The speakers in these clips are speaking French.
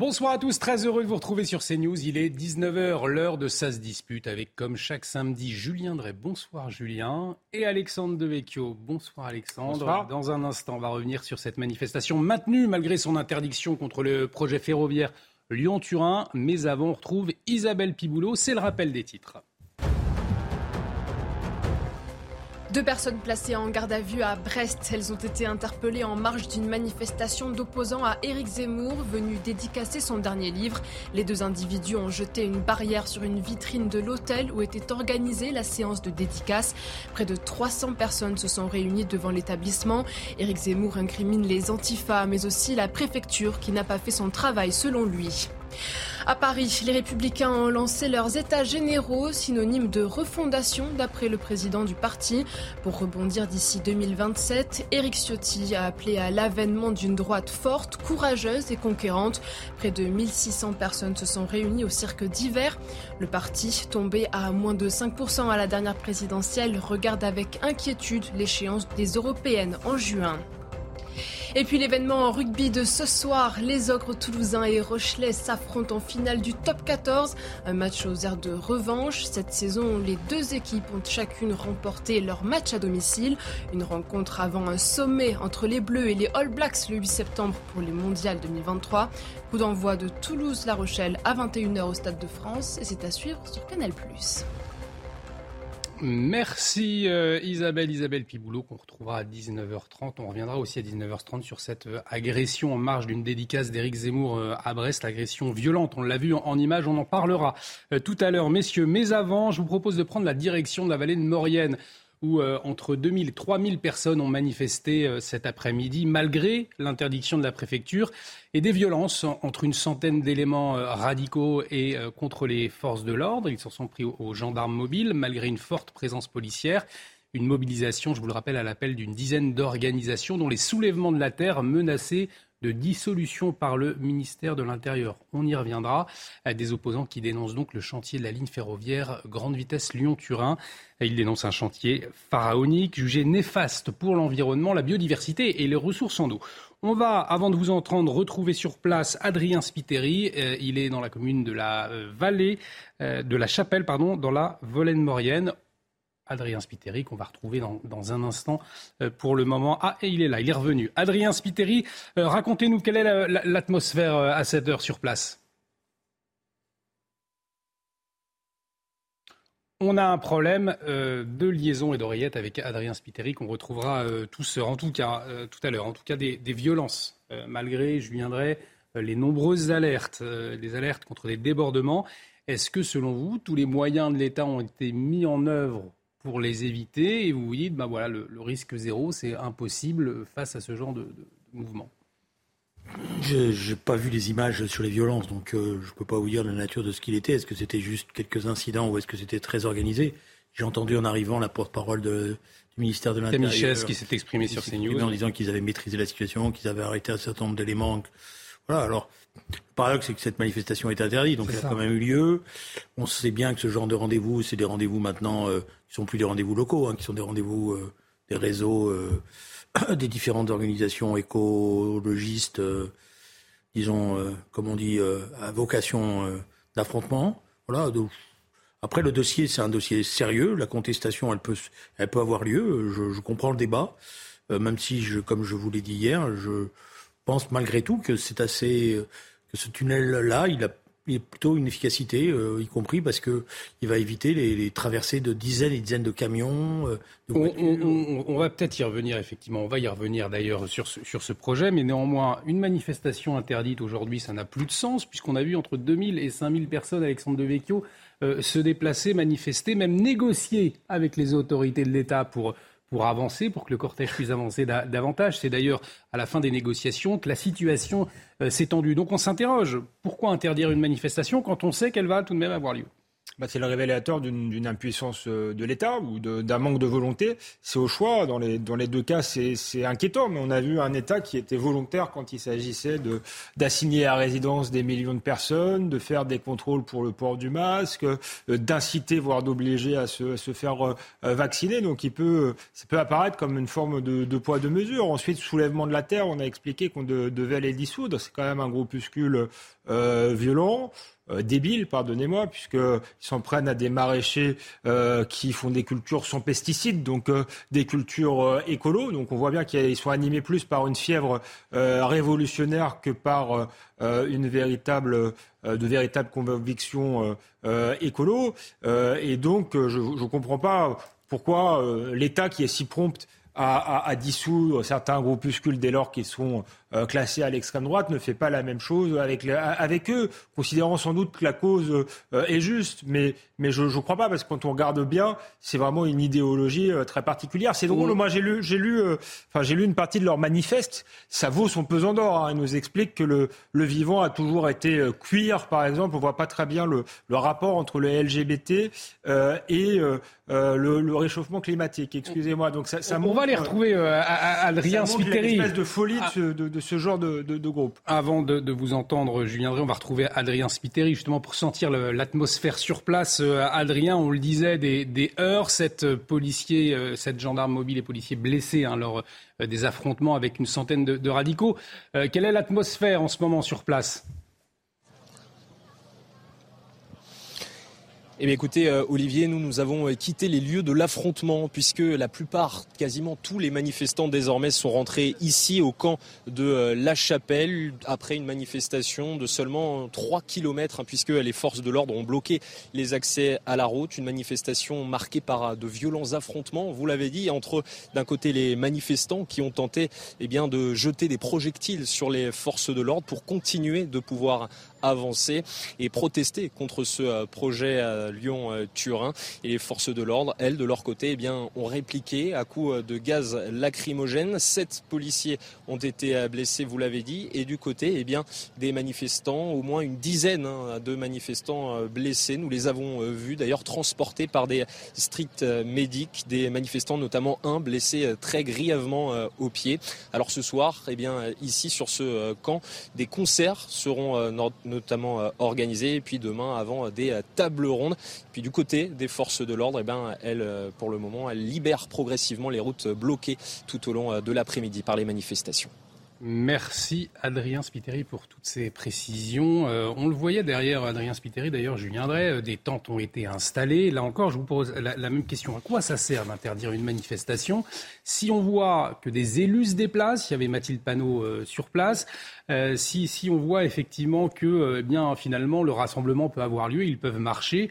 Bonsoir à tous, très heureux de vous retrouver sur CNews. Il est 19h, l'heure de Ça se dispute avec, comme chaque samedi, Julien Drey. Bonsoir Julien. Et Alexandre Devecchio. Bonsoir Alexandre. Dans un instant, on va revenir sur cette manifestation maintenue malgré son interdiction contre le projet ferroviaire Lyon-Turin. Mais avant, on retrouve Isabelle Piboulot. C'est le rappel des titres. Deux personnes placées en garde à vue à Brest. Elles ont été interpellées en marge d'une manifestation d'opposants à Éric Zemmour, venu dédicacer son dernier livre. Les deux individus ont jeté une barrière sur une vitrine de l'hôtel où était organisée la séance de dédicace. Près de 300 personnes se sont réunies devant l'établissement. Éric Zemmour incrimine les antifas, mais aussi la préfecture qui n'a pas fait son travail selon lui. À Paris, les républicains ont lancé leurs états généraux, synonymes de refondation d'après le président du parti. Pour rebondir d'ici 2027, Éric Ciotti a appelé à l'avènement d'une droite forte, courageuse et conquérante. Près de 1600 personnes se sont réunies au cirque d'hiver. Le parti, tombé à moins de 5% à la dernière présidentielle, regarde avec inquiétude l'échéance des européennes en juin. Et puis l'événement en rugby de ce soir, les Ogres toulousains et Rochelais s'affrontent en finale du top 14. Un match aux airs de revanche. Cette saison, les deux équipes ont chacune remporté leur match à domicile. Une rencontre avant un sommet entre les Bleus et les All Blacks le 8 septembre pour les mondiales 2023. Coup d'envoi de Toulouse-La Rochelle à 21h au Stade de France et c'est à suivre sur Canal+. Merci euh, Isabelle, Isabelle Piboulot, qu'on retrouvera à 19h30. On reviendra aussi à 19h30 sur cette euh, agression en marge d'une dédicace d'Éric Zemmour euh, à Brest, l'agression violente. On l'a vu en, image, on en parlera tout à l'heure, messieurs. Mais avant, je vous propose de prendre la direction de la vallée de Maurienne où euh, entre 2000 et 3000 personnes ont manifesté euh, cet après-midi, malgré l'interdiction de la préfecture, et des violences entre une centaine d'éléments euh, radicaux et contre les forces de l'ordre. Ils s'en sont pris aux, gendarmes mobiles, malgré une forte présence policière. Une mobilisation, je vous le rappelle, à l'appel d'une dizaine d'organisations dont les soulèvements de la terre menaçaient de dissolution par le ministère de l'Intérieur. On y reviendra. Des opposants qui dénoncent donc le chantier de la ligne ferroviaire grande vitesse Lyon-Turin. Ils dénoncent un chantier pharaonique, jugé néfaste pour l'environnement, la biodiversité et les ressources en eau. On va, avant de vous entendre, retrouver sur place Adrien Spiteri. Euh, il est dans la commune de la euh, vallée, euh, de la Chapelle, pardon, dans la Volène-Maurienne. Adrien Spiteri, qu'on va retrouver dans, un instant euh, pour le moment. Ah, et il est là, il est revenu. Adrien Spiteri, euh, racontez-nous quelle est l'atmosphère euh, à cette heure sur place. On a un problème de liaison et d'oreillette avec Adrien Spiteri qu'on retrouvera tous, en tout cas, tout à l'heure. En tout cas, des, violences, malgré, je viendrai, les nombreuses alertes, des alertes contre des débordements. Est-ce que, selon vous, tous les moyens de l'État ont été mis en œuvre pour les éviter et vous vous dites, bah voilà, le, risque zéro, c'est impossible face à ce genre de, mouvement Je n'ai pas vu les images sur les violences, donc euh, je ne peux pas vous dire la nature de ce qu'il était. Est-ce que c'était juste quelques incidents ou est-ce que c'était très organisé? J'ai entendu en arrivant la porte-parole du ministère de l'Intérieur. Michel qui s'est exprimé sur CNews. En disant qu'ils avaient maîtrisé la situation, qu'ils avaient arrêté un certain nombre d'éléments. Voilà, alors le paradoxe, c'est que cette manifestation est interdite, donc elle a quand même eu lieu. On sait bien que ce genre de rendez-vous, c'est des rendez-vous maintenant euh, qui sont plus des rendez-vous locaux, hein, qui sont des rendez-vous euh, des réseaux, euh, des différentes organisations écologistes, disons, comme on dit, à vocation d'affrontement. Voilà. Donc, après, le dossier, c'est un dossier sérieux. La contestation, elle peut, elle peut avoir lieu. Je, je comprends le débat, même si, je, comme je vous l'ai dit hier, je pense malgré tout que c'est assez que ce tunnel-là, il a plutôt une efficacité, euh, y compris parce que il va éviter les, traversées de dizaines et dizaines de camions. Euh, on, va peut-être y revenir, effectivement. On va y revenir d'ailleurs sur ce, sur ce projet, mais néanmoins, une manifestation interdite aujourd'hui, ça n'a plus de sens, puisqu'on a vu entre 2000 et 5000 personnes, Alexandre Devecchio, euh, se déplacer, manifester, même négocier avec les autorités de l'État pour pour avancer, pour que le cortège puisse avancer davantage. C'est d'ailleurs à la fin des négociations que la situation euh, s'est tendue. Donc on s'interroge, pourquoi interdire une manifestation quand on sait qu'elle va tout de même avoir lieu? Bah, c'est le révélateur d'une impuissance euh, de l'État ou d'un manque de volonté. C'est au choix. Dans les, dans les deux cas, c'est inquiétant. Mais on a vu un État qui était volontaire quand il s'agissait d'assigner à résidence des millions de personnes, de faire des contrôles pour le port du masque, euh, d'inciter, voire d'obliger à se, se faire euh, vacciner. Donc il peut, ça peut apparaître comme une forme de, de poids de mesure. Ensuite, soulèvement de la terre, on a expliqué qu'on devait les dissoudre. C'est quand même un groupuscule euh, violent. Euh, débile, pardonnez-moi, puisqu'ils s'en prennent à des maraîchers euh, qui font des cultures sans pesticides, donc euh, des cultures écolo. Donc on voit bien qu'ils sont animés plus par une fièvre révolutionnaire que par une véritable, de véritables convictions écolo. et donc je ne comprends pas pourquoi l'État qui est si prompt à, à, dissoudre certains groupuscules dès lors qu'ils sont euh, classés à l'extrême droite ne fait pas la même chose avec, avec eux, considérant sans doute que la cause euh, est juste. Mais, mais je ne crois pas, parce que quand on regarde bien, c'est vraiment une idéologie euh, très particulière. C'est drôle, moi j'ai lu, j'ai lu, enfin j'ai lu une partie de leur manifeste. Ça vaut son pesant d'or. Hein. Ils nous expliquent que le, le vivant a toujours été queer, par exemple. On voit pas très bien le, le rapport entre le LGBT et le, le, réchauffement climatique. Excusez-moi. Donc ça, ça on, va les retrouver, Adrien Spiteri. Espèce de folie de, de, de ce genre de, groupe. Avant de, vous entendre, Julien Drey, on va retrouver Adrien Spiteri, justement pour sentir l'atmosphère sur place. Euh, Adrien, on le disait, des, heures, cette policier, euh, cette gendarme mobile et policier blessés hein, lors euh, des affrontements avec une centaine de, radicaux. quelle est l'atmosphère en ce moment sur place? Eh bien écoutez, euh, Olivier, nous, nous avons euh, quitté les lieux de l'affrontement puisque la plupart, quasiment tous les manifestants désormais sont rentrés ici au camp de euh, La Chapelle après une manifestation de seulement 3 km hein, puisque les forces de l'ordre ont bloqué les accès à la route. Une manifestation marquée par de violents affrontements, vous l'avez dit, entre d'un côté les manifestants qui ont tenté eh bien, de jeter des projectiles sur les forces de l'ordre pour continuer de pouvoir avancer et protester contre ce projet Lyon-Turin. Et les forces de l'ordre, elles, de leur côté, eh bien, ont répliqué à coups euh, de gaz lacrymogène. Sept policiers ont été blessés, vous l'avez dit. Et du côté eh bien, des manifestants, au moins une dizaine hein, de manifestants blessés. Nous les avons vus d'ailleurs transportés par des stricts médics, des manifestants, notamment un blessé très grièvement au pied. Alors ce soir, eh bien, ici sur ce camp, des concerts seront notamment euh, organisé Et puis demain, avant euh, des euh, tables rondes. Puis du côté des forces de l'ordre, eh ben, elles, pour le moment, elles libèrent progressivement les routes bloquées tout au long de l'après-midi par les manifestations. Merci Adrien Spiteri pour toutes ces précisions. Euh, on le voyait derrière Adrien Spiteri, d'ailleurs Julien Drey, euh, des tentes ont été installées. Là encore, je vous pose la, même question. À quoi ça sert d'interdire une manifestation Si on voit que des élus se déplacent, il y avait Mathilde Panot euh, sur place, si, on voit effectivement que eh finalement le rassemblement peut avoir lieu, ils peuvent marcher,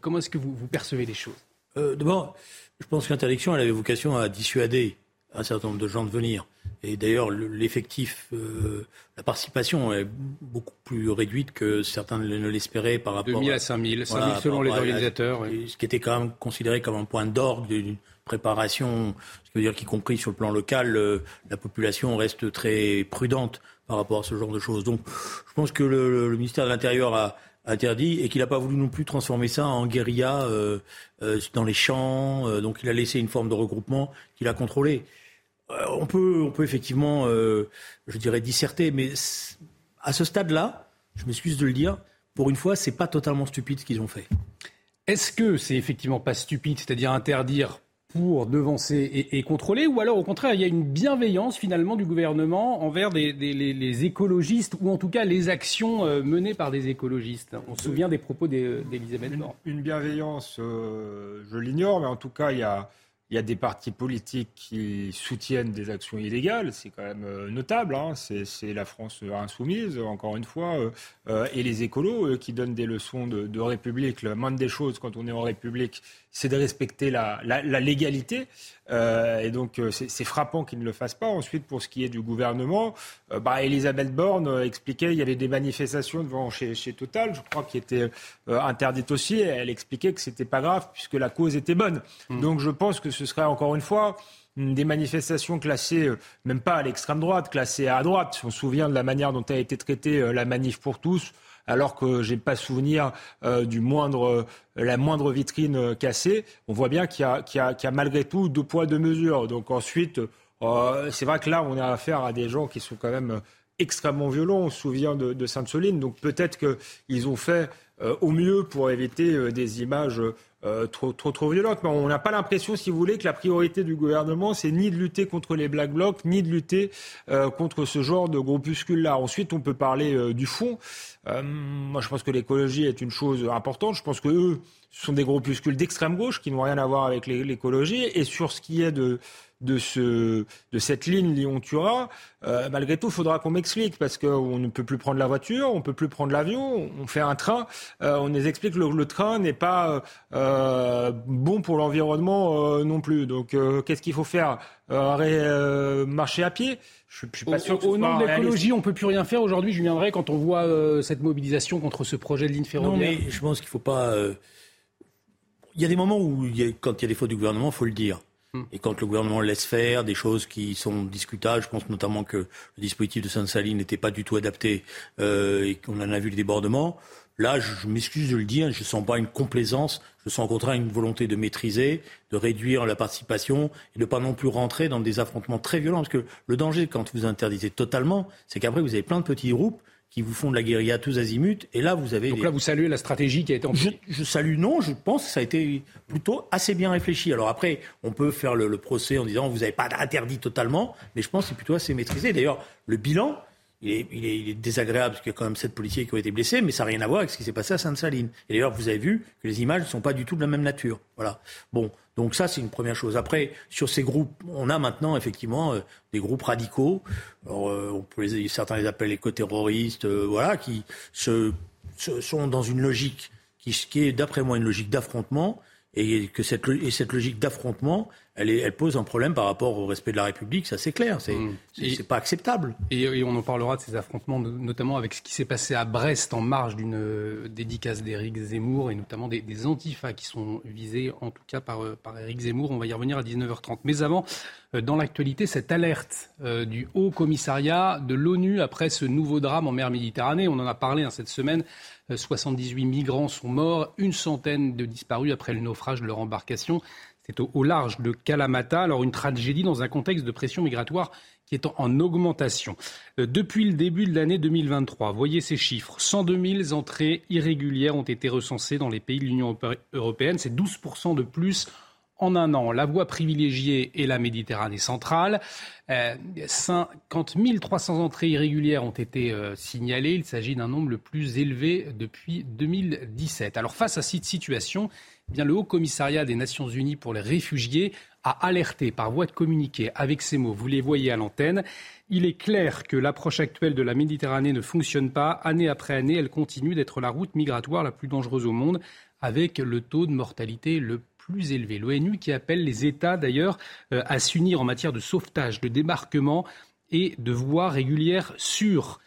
comment est-ce que vous, percevez les choses? D'abord, je pense que l'interdiction, avait vocation à dissuader un certain nombre de gens de venir. Et d'ailleurs, l'effectif, euh, la participation est beaucoup plus réduite que certains ne l'espéraient par rapport 2000 à 5000, 5000 selon les organisateurs. Ce qui était quand même considéré comme un point d'orgue d'une préparation, ce qui veut dire qu'y compris sur le plan local, euh, la population reste très prudente par rapport à ce genre de choses. Donc, je pense que le, ministère de l'Intérieur a interdit et qu'il n'a pas voulu non plus transformer ça en guérilla euh, dans les champs. donc, il a laissé une forme de regroupement qu'il a contrôlé. Euh, on, peut, on peut effectivement, euh, je dirais, disserter, mais à ce stade-là, je m'excuse de le dire, pour une fois, c'est pas totalement stupide ce qu'ils ont fait. Est-ce que c'est effectivement pas stupide, c'est-à-dire interdire pour devancer et, contrôler, ou alors au contraire, il y a une bienveillance finalement du gouvernement envers les, écologistes, ou en tout cas les actions euh, menées par des écologistes? On se souvient des propos d'Elisabeth Borne. Une, bienveillance, je l'ignore, mais en tout cas, il y a il y a des partis politiques qui soutiennent des actions illégales, c'est quand même euh, notable. Hein. C'est la France insoumise, encore une fois, euh, euh, et les écolos qui donnent des leçons de, République. Le moindre des choses quand on est en République, c'est de respecter la, légalité. Euh, et donc, euh, c'est frappant qu'ils ne le fassent pas. Ensuite, pour ce qui est du gouvernement, euh, bah, Elisabeth Borne expliquait qu'il y avait des manifestations devant chez, Total, je crois, qui étaient interdites aussi. Elle expliquait que c'était pas grave puisque la cause était bonne. Mmh. Donc, je pense que ce serait encore une fois des manifestations classées, même pas à l'extrême droite, classées à droite. On se souvient de la manière dont a été traitée la manif pour tous alors que j'ai pas souvenir du moindre, la moindre vitrine cassée. On voit bien qu'il y, y, a malgré tout deux poids deux mesures. Donc ensuite, c'est vrai que là, on a affaire à des gens qui sont quand même extrêmement violents. On se souvient de, Sainte-Soline. Donc peut-être qu'ils ont fait euh, au mieux pour éviter euh, des images euh, trop, trop, trop violentes. Mais on n'a pas l'impression, si vous voulez, que la priorité du gouvernement, c'est ni de lutter contre les Black Blocs, ni de lutter contre ce genre de groupuscules-là. Ensuite, on peut parler du fond. moi, je pense que l'écologie est une chose importante. Je pense que eux, ce sont des groupuscules d'extrême gauche qui n'ont rien à voir avec l'écologie. Et sur ce qui est de, de, ce, de cette ligne Lyon-Turin, euh, malgré tout, il faudra qu'on m'explique parce qu'on ne peut plus prendre la voiture, on ne peut plus prendre l'avion, on fait un train. Euh, on nous explique que le, train n'est pas euh, bon pour l'environnement non plus. Donc, qu'est-ce qu'il faut faire Marcher à pied? Je, suis pas sûr que Au nom de l'écologie, on peut plus rien faire aujourd'hui. Je viendrai quand on voit cette mobilisation contre ce projet de ligne ferroviaire. Non, mais je pense qu'il faut pas. Il y a des moments où, quand il y a des fautes du gouvernement, il faut le dire. Hmm. Et quand le gouvernement laisse faire des choses qui sont discutables, je pense notamment que le dispositif de Sainte-Saline n'était pas du tout adapté euh, et qu'on en a vu le débordement. Là, je, m'excuse de le dire, je ne sens pas une complaisance, je sens au contraire une volonté de maîtriser, de réduire la participation et de pas non plus rentrer dans des affrontements très violents. Parce que le danger, quand vous interdisez totalement, c'est qu'après, vous avez plein de petits groupes qui vous font de la guérilla tous azimuts. Et là, vous avez. Donc là, vous saluez la stratégie qui a été en je, je, salue, non. Je pense que ça a été plutôt assez bien réfléchi. Alors après, on peut faire le, procès en disant vous n'avez pas interdit totalement, mais je pense que c'est plutôt assez maîtrisé. D'ailleurs, le bilan, il est, désagréable parce qu'il y a quand même sept policiers qui ont été blessés, mais ça n'a rien à voir avec ce qui s'est passé à Sainte-Saline. Et d'ailleurs, vous avez vu que les images ne sont pas du tout de la même nature. Voilà. Bon, donc ça, c'est une première chose. Après, sur ces groupes, on a maintenant effectivement euh, des groupes radicaux. Euh, certains les appellent éco-terroristes, euh, voilà, qui sont dans une logique qui, qui est, d'après moi, une logique d'affrontement, et que cette, et cette logique d'affrontement, elle, elle, pose un problème par rapport au respect de la République, ça c'est clair, c'est mmh. pas acceptable. Et, on en parlera de ces affrontements, notamment avec ce qui s'est passé à Brest en marge d'une euh, dédicace d'Éric Zemmour et notamment des, des, antifas qui sont visés en tout cas par, euh, par Éric Zemmour. On va y revenir à 19h30. Mais avant, euh, dans l'actualité, cette alerte du Haut Commissariat de l'ONU après ce nouveau drame en mer Méditerranée. On en a parlé hein, cette semaine. 78 migrants sont morts, une centaine de disparus après le naufrage de leur embarcation. C'est au, large de Kalamata. Alors une tragédie dans un contexte de pression migratoire qui est en, augmentation. Euh, depuis le début de l'année 2023, voyez ces chiffres. 102 000 entrées irrégulières ont été recensées dans les pays de l'Union européenne. C'est 12 de plus en un an. La voie privilégiée est la Méditerranée centrale. 50 euh, 300 entrées irrégulières ont été euh, signalées. Il s'agit d'un nombre le plus élevé depuis 2017. Alors face à cette situation, eh bien, le Haut Commissariat des Nations Unies pour les réfugiés a alerté par voie de communiqué avec ces mots. Vous les voyez à l'antenne. Il est clair que l'approche actuelle de la Méditerranée ne fonctionne pas. Année après année, elle continue d'être la route migratoire la plus dangereuse au monde, avec le taux de mortalité le plus élevé. L'ONU qui appelle les États d'ailleurs euh, à s'unir en matière de sauvetage, de débarquement et de voies régulières sûres.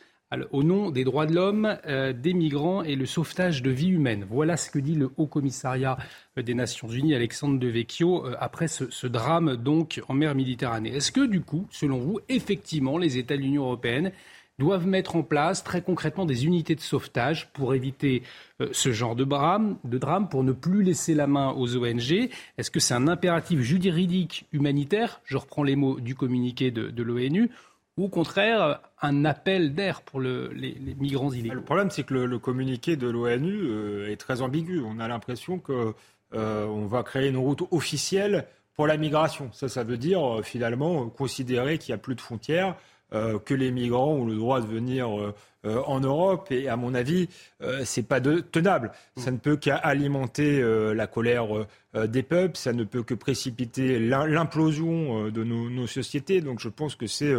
Au nom des droits de l'homme, euh, des migrants et le sauvetage de vie humaine. Voilà ce que dit le Haut Commissariat euh, des Nations Unies, Alexandre De Vecchio, après ce, drame donc en mer Méditerranée. Est-ce que du coup, selon vous, effectivement, les États de l'Union européenne doivent mettre en place très concrètement des unités de sauvetage pour éviter euh, ce genre de drame, de drame, pour ne plus laisser la main aux ONG Est-ce que c'est un impératif juridique humanitaire? Je reprends les mots du communiqué de, l'ONU ou au contraire un appel d'air pour les, migrants illégaux Le problème, c'est que le, communiqué de l'ONU euh, est très ambigu. On a l'impression qu'on euh, va créer une route officielle pour la migration. Ça, ça veut dire finalement considérer qu'il n'y a plus de frontières, euh, que les migrants ont le droit de venir euh, euh, en Europe. Et à mon avis, c'est pas de, tenable. Ça ne peut qu'alimenter la colère des peuples. Ça ne peut que précipiter l'implosion de nos, nos, sociétés. Donc je pense que c'est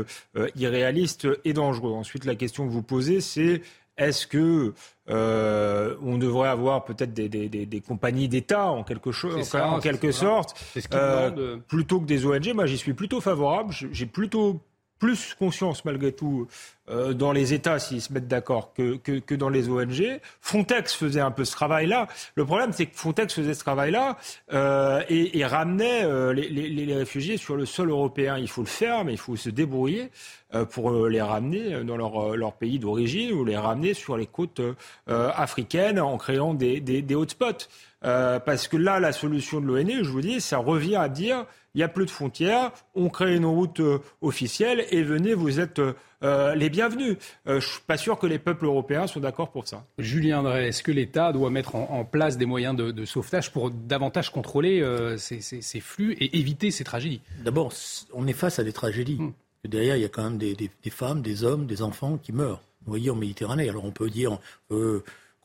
irréaliste et dangereux. Ensuite, la question que vous posez, c'est est-ce que euh, on devrait avoir peut-être des, des, des, des compagnies d'État en quelque, chose, en quelque sorte, euh, plutôt que des ONG Moi, j'y suis plutôt favorable. J'ai plutôt plus conscience malgré tout euh, dans les États s'ils se mettent d'accord que, que, que, dans les ONG. Frontex faisait un peu ce travail-là. Le problème, c'est que Frontex faisait ce travail-là euh, et, et, ramenait euh, les, les, les, réfugiés sur le sol européen. Il faut le faire, mais il faut se débrouiller euh, pour euh, les ramener dans leur, leur pays d'origine ou les ramener sur les côtes africaines en créant des, des, des hotspots. Parce que là, la solution de l'ONU, je vous dis, ça revient à dire il n'y a plus de frontières, on crée une route euh, officielle et venez, vous êtes euh, les bienvenus. Euh, je ne suis pas sûr que les peuples européens sont d'accord pour ça. Julien Drey, est-ce que l'État doit mettre en, place des moyens de, sauvetage pour davantage contrôler ces, flux et éviter ces tragédies? D'abord, on est face à des tragédies. Hmm. Derrière, il y a quand même des, femmes, des hommes, des enfants qui meurent noyés en Méditerranée. Alors on peut dire,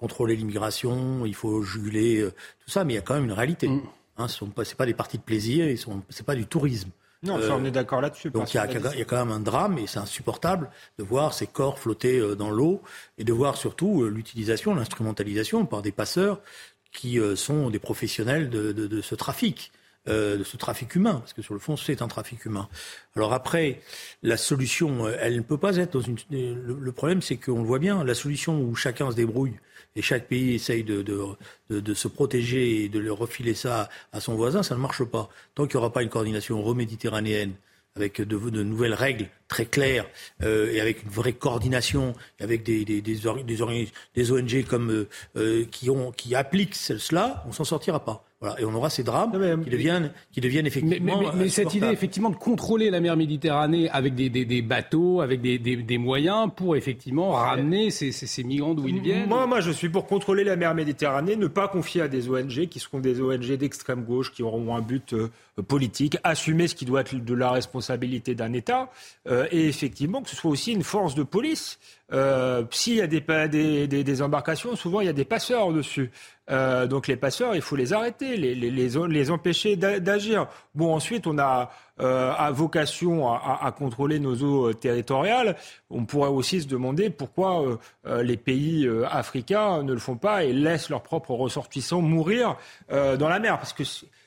contrôler l'immigration, il faut juguler tout ça, mais il y a quand même une réalité. Hmm. Hein, ce n'est pas, des parties de plaisir, ce n'est pas du tourisme. Non, ça, on est d'accord là-dessus. Donc il y, a, quand même un drame et c'est insupportable de voir ces corps flotter euh, dans l'eau et de voir surtout euh, l'utilisation, l'instrumentalisation par des passeurs qui euh, sont des professionnels de, ce trafic. De ce trafic humain, parce que sur le fond, c'est un trafic humain. Alors après, la solution, elle ne peut pas être dans une. le problème, c'est qu'on le voit bien, la solution où chacun se débrouille et chaque pays essaye de, de, de, se protéger et de le refiler ça à son voisin, ça ne marche pas. Tant qu'il n'y aura pas une coordination euroméditerranéenne avec de, nouvelles règles très claires euh, et avec une vraie coordination, avec des, des, des, des ONG comme, euh, euh, qui, ont, qui appliquent cela, on s'en sortira pas. Voilà, et on aura ces drames qui, deviennent, qui deviennent effectivement. Mais, mais, cette idée, effectivement, de contrôler la mer Méditerranée avec des, des, des bateaux, avec des, des, moyens pour effectivement ramener ces, ces, ces migrants d'où ils viennent. Moi, moi, je suis pour contrôler la mer Méditerranée, ne pas confier à des ONG qui seront des ONG d'extrême gauche, qui auront un but euh, politique, assumer ce qui doit être de la responsabilité d'un État, euh, et effectivement que ce soit aussi une force de police. Euh, S'il y a des, des, embarcations, souvent il y a des passeurs dessus. Euh, donc les passeurs, il faut les arrêter, les, les, empêcher d'agir. Bon, ensuite, on a vocation à, à, contrôler nos eaux territoriales. On pourrait aussi se demander pourquoi les pays africains ne le font pas et laissent leurs propres ressortissants mourir dans la mer. Parce que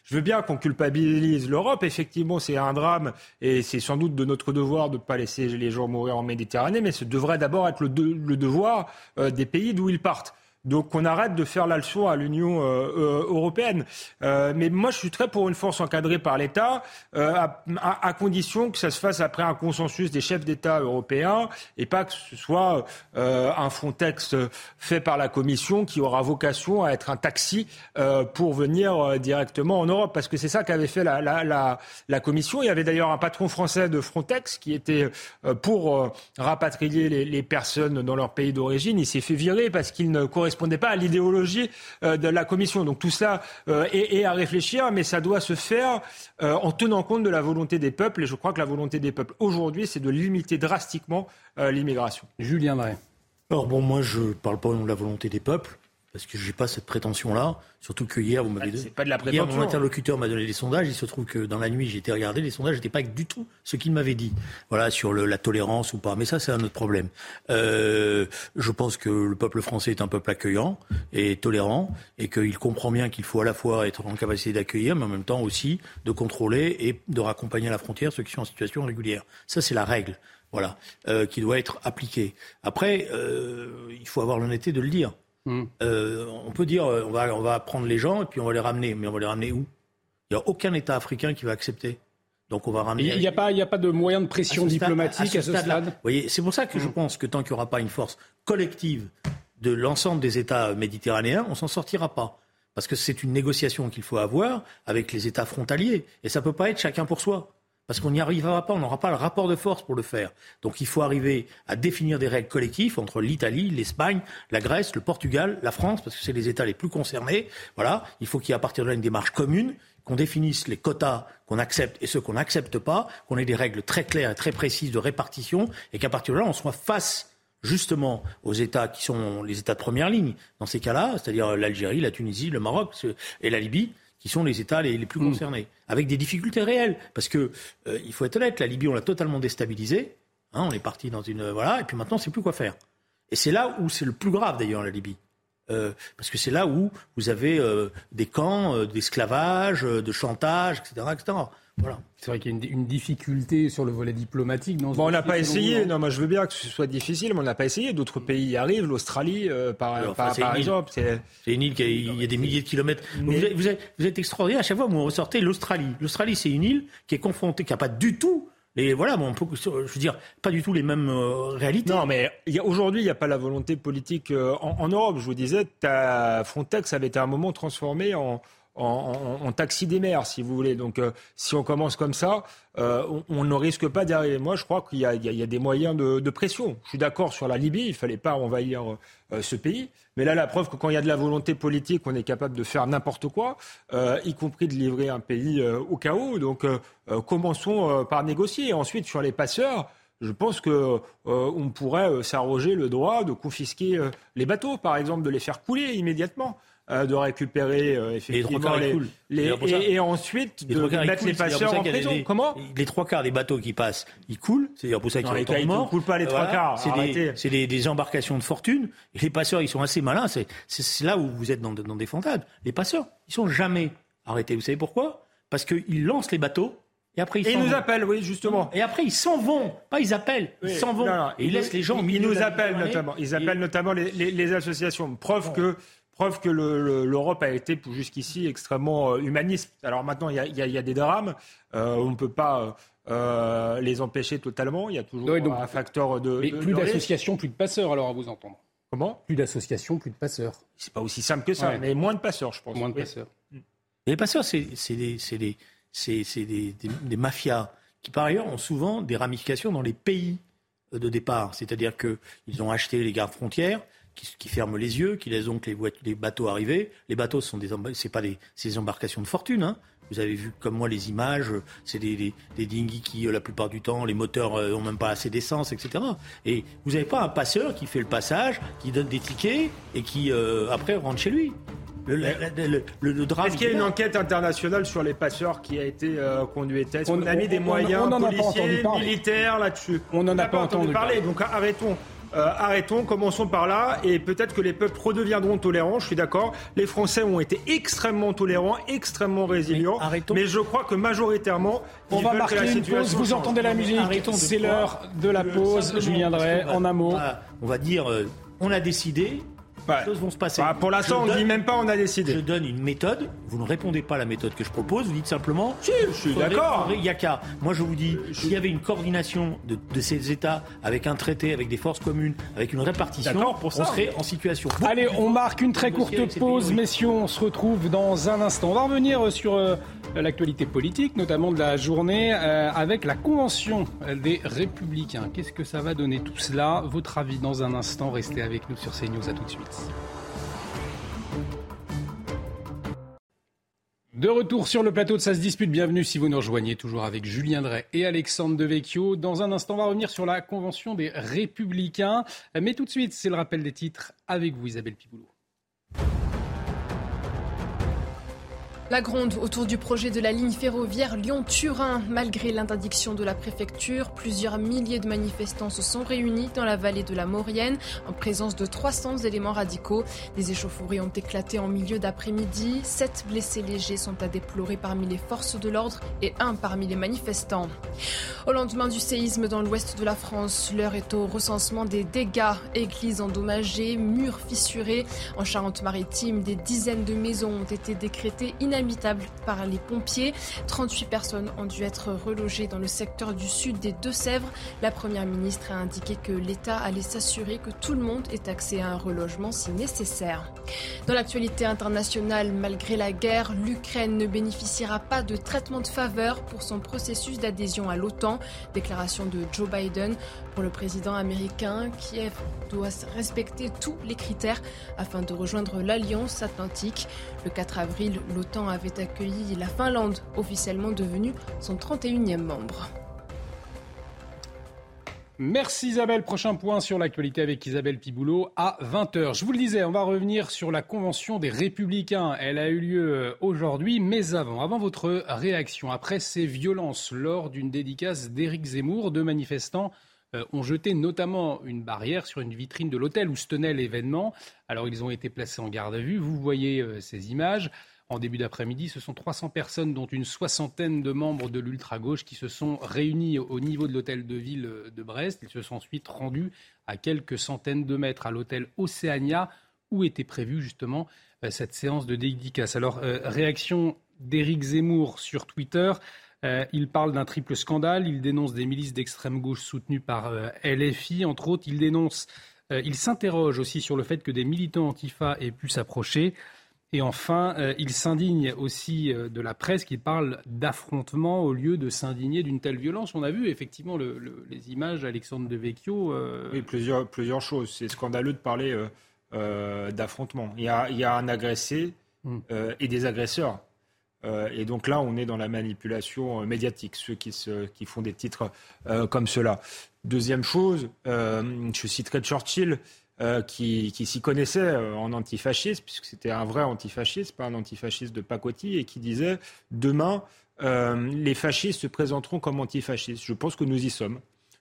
je veux bien qu'on culpabilise l'Europe. Effectivement, c'est un drame et c'est sans doute de notre devoir de ne pas laisser les gens mourir en Méditerranée, mais ce devrait d'abord être le, devoir des pays d'où ils partent. Donc on arrête de faire la leçon à l'Union euh, euh, européenne. Euh, mais moi, je suis très pour une force encadrée par l'État, à, condition que ça se fasse après un consensus des chefs d'État européens et pas que ce soit un Frontex fait par la Commission qui aura vocation à être un taxi pour venir directement en Europe. Parce que c'est ça qu'avait fait la, Commission. Il y avait d'ailleurs un patron français de Frontex qui était pour rapatrier les, les personnes dans leur pays d'origine. Il s'est fait virer parce qu'il ne correspond correspondait pas à l'idéologie euh, de la Commission. Donc tout ça euh, est, à réfléchir, mais ça doit se faire euh, en tenant compte de la volonté des peuples. Et je crois que la volonté des peuples aujourd'hui, c'est de limiter drastiquement l'immigration. Julien Drey. Alors bon, moi je ne parle pas au nom de la volonté des peuples parce que je n'ai pas cette prétention-là. Surtout que hier, vous m'avez dit. pas de la prétention. Hier, mon interlocuteur m'a donné des sondages. Il se trouve que dans la nuit, j'ai été regarder. Les sondages n'étaient pas du tout ce qu'il m'avait dit. Voilà, sur le, la tolérance ou pas. Mais ça, c'est un autre problème. Euh, je pense que le peuple français est un peuple accueillant et tolérant et qu'il comprend bien qu'il faut à la fois être en capacité d'accueillir, mais en même temps aussi de contrôler et de raccompagner à la frontière ceux qui sont en situation régulière. Ça, c'est la règle. Voilà, euh, qui doit être appliquée. Après, euh, il faut avoir l'honnêteté de le dire. Hmm. Euh, on peut dire euh, on va, on va prendre les gens et puis on va les ramener. Mais on va les ramener où? Il n'y a aucun État africain qui va accepter. Donc on va ramener. Il n'y a, pas, a pas de moyen de pression diplomatique à ce stade? voyez, c'est pour ça que je hmm. pense que tant qu'il n'y aura pas une force collective de l'ensemble des États méditerranéens, on s'en sortira pas. Parce que c'est une négociation qu'il faut avoir avec les États frontaliers. Et ça ne peut pas être chacun pour soi parce qu'on n'y arrivera pas, on n'aura pas le rapport de force pour le faire. Donc il faut arriver à définir des règles collectives entre l'Italie, l'Espagne, la Grèce, le Portugal, la France, parce que c'est les États les plus concernés. Voilà, il faut qu'il y ait à partir de là une démarche commune, qu'on définisse les quotas qu'on accepte et ceux qu'on n'accepte pas, qu'on ait des règles très claires et très précises de répartition, et qu'à partir de là, on soit face justement aux États qui sont les États de première ligne, dans ces cas-là, c'est-à-dire l'Algérie, la Tunisie, le Maroc et la Libye, qui sont les États les, plus mm. concernés, avec des difficultés réelles. Parce que euh, il faut être honnête, la Libye, on l'a totalement déstabilisée. Hein, on est parti dans une voilà, et puis maintenant, on sait plus quoi faire. Et c'est là où c'est le plus grave d'ailleurs la Libye. Euh, parce que c'est là où vous avez euh, des camps d'esclavage, de chantage, etc., etc. Voilà. C'est vrai qu'il y a une, difficulté sur le volet diplomatique. bon, on n'a pas essayé. Non, moi je veux bien que ce soit difficile, mais on n'a pas essayé. D'autres pays y arrivent. L'Australie, euh, par, par, exemple. C'est une île qui a, il y a des milliers de kilomètres. Vous, êtes, vous, êtes, extraordinaire. À chaque fois, vous ressortez l'Australie. L'Australie, c'est une île qui est confrontée, qui n'a pas du tout et voilà, bon, on peut, je veux dire, pas du tout les mêmes euh, réalités. Non, mais aujourd'hui, il n'y a pas la volonté politique euh, en, en, Europe. Je vous disais, Frontex avait été à un moment transformé en, en, taxi des mers, si vous voulez. Donc, euh, si on commence comme ça, euh, on, ne risque pas d'arriver. Moi, je crois qu'il y, a des moyens de, pression. Je suis d'accord sur la Libye, il ne fallait pas envahir euh, ce pays. Mais là, la preuve que quand il y a de la volonté politique, on est capable de faire n'importe quoi, y compris de livrer un pays au chaos. Donc, commençons par négocier. ensuite, sur les passeurs, je pense qu'on on pourrait s'arroger le droit de confisquer les bateaux, par exemple, de les faire couler immédiatement. Euh, de récupérer euh, effectivement les, les, et, et, ensuite de mettre les passeurs en prison. Comment Les trois quarts des bateaux qui passent, ils coulent. C'est-à-dire pour ça qu'ils sont. Ils ne coulent pas les trois quarts. C'est des, embarcations de fortune. Et les passeurs, ils sont assez malins. C'est là où vous êtes dans, dans des fantômes. Les passeurs, ils sont jamais arrêtés. Vous savez pourquoi? Parce qu'ils lancent les bateaux et après, ils, et ils nous appellent, oui, justement. Et après, ils s'en vont. Pas ils appellent, ils s'en vont. et ils laissent les gens. Ils, nous appellent notamment. Ils appellent notamment les, les, les associations. Preuve que Preuve que l'Europe a été jusqu'ici extrêmement euh, humaniste. Alors maintenant, il y a, des drames. Euh, on ne peut pas euh, les empêcher totalement. Il y a toujours un facteur de. Mais plus d'associations, plus de passeurs, alors à vous entendre. Comment? Plus d'associations, plus de passeurs. C'est pas aussi simple que ça, mais moins de passeurs, je pense. Moins de passeurs. les passeurs, c'est des, des, des, mafias qui, par ailleurs, ont souvent des ramifications dans les pays de départ. C'est-à-dire qu'ils ont acheté les gardes frontières, qui, ferment les yeux, qui laissent donc les, les bateaux arriver. Les bateaux, ce sont des, c'est pas des, ces embarcations de fortune. Hein. Vous avez vu comme moi les images, c'est des, des, des dinghies qui, euh, la plupart du temps, les moteurs n'ont euh, même pas assez d'essence, etc. Et vous n'avez pas un passeur qui fait le passage, qui donne des tickets et qui, euh, après, rentre chez lui. Le, le, le, drame. Est-ce qu'il y a une enquête internationale sur les passeurs qui a été euh, conduite Est-ce qu'on a mis des moyens policiers, militaires là-dessus? On n'en a, pas entendu parler. Donc arrêtons. Euh, arrêtons, commençons par là, et peut-être que les peuples redeviendront tolérants, je suis d'accord. Les Français ont été extrêmement tolérants, extrêmement résilients, mais, je crois que majoritairement, on va marquer une pause. Vous entendez la musique C'est l'heure de la pause. Je viendrai en un mot. On va dire, euh, on a décidé, choses vont se passer. Bah, pour l'instant, on ne dit même pas on a décidé. Je donne une méthode. Vous ne répondez pas à la méthode que je propose. Vous dites simplement. Si, je suis d'accord. Il y a qu'à. Moi, je vous dis, s'il y avait une coordination de, ces États avec un traité, avec des forces communes, avec une répartition, on serait en situation. Allez, on marque une très courte pause, messieurs. On se retrouve dans un instant. On va revenir sur euh, l'actualité politique, notamment de la journée, euh, avec la convention des Républicains. Qu'est-ce que ça va donner tout cela? Votre avis dans un instant. Restez avec nous sur CNews. À tout de suite. De retour sur le plateau de Ça se dispute, bienvenue si vous nous rejoignez, toujours avec Julien Drey et Alexandre Devecchio. Dans un instant, on va revenir sur la convention des Républicains. Mais tout de suite, c'est le rappel des titres avec vous, Isabelle Piboulot. La gronde autour du projet de la ligne ferroviaire Lyon-Turin. Malgré l'interdiction de la préfecture, plusieurs milliers de manifestants se sont réunis dans la vallée de la Maurienne en présence de 300 éléments radicaux. Des échauffourées ont éclaté en milieu d'après-midi. Sept blessés légers sont à déplorer parmi les forces de l'ordre et un parmi les manifestants. Au lendemain du séisme dans l'ouest de la France, l'heure est au recensement des dégâts. Églises endommagées, murs fissurés. En Charente-Maritime, des dizaines de maisons ont été décrétées inhabitables inhabitable par les pompiers. 38 personnes ont dû être relogées dans le secteur du sud des Deux-Sèvres. La Première ministre a indiqué que l'État allait s'assurer que tout le monde ait accès à un relogement si nécessaire. Dans l'actualité internationale, malgré la guerre, l'Ukraine ne bénéficiera pas de traitement de faveur pour son processus d'adhésion à l'OTAN. Déclaration de Joe Biden. Pour le président américain, Kiev doit respecter tous les critères afin de rejoindre l'Alliance atlantique. Le 4 avril, l'OTAN avait accueilli la Finlande, officiellement devenue son 31e membre. Merci Isabelle. Prochain point sur l'actualité avec Isabelle Piboulot à 20h. Je vous le disais, on va revenir sur la convention des Républicains. Elle a eu lieu euh, aujourd'hui, mais avant, avant votre réaction, après ces violences lors d'une dédicace d'Éric Zemmour, deux manifestants euh, ont jeté notamment une barrière sur une vitrine de l'hôtel où se tenait l'événement. Alors ils ont été placés en garde à vue. Vous voyez euh, ces images. en début d'après-midi. Ce sont 300 personnes, dont une soixantaine de membres de l'ultra-gauche, qui se sont réunis au niveau de l'hôtel de ville de Brest. Ils se sont ensuite rendus à quelques centaines de mètres à l'hôtel Océania, où était prévue justement euh, cette séance de dédicace. Alors, euh, réaction d'Éric Zemmour sur Twitter. Euh, il parle d'un triple scandale. Il dénonce des milices d'extrême gauche soutenues par LFI. Entre autres, il dénonce, il s'interroge aussi sur le fait que des militants antifa aient pu s'approcher. Et enfin, il s'indigne aussi de la presse qui parle d'affrontement au lieu de s'indigner d'une telle violence. On a vu effectivement les images d'Alexandre de Vecchio. Oui, plusieurs, plusieurs choses. C'est scandaleux de parler euh, d'affrontement. Il, y a un agressé hmm. euh, et des agresseurs. Euh, et donc là, on est dans la manipulation médiatique, ceux qui, qui font des titres comme cela. Deuxième chose, je citerai Churchill, qui, s'y connaissait en antifascisme, puisque c'était un vrai antifasciste, pas un antifasciste de pacotille, et qui disait demain, les fascistes se présenteront comme antifascistes. Je pense que nous y sommes,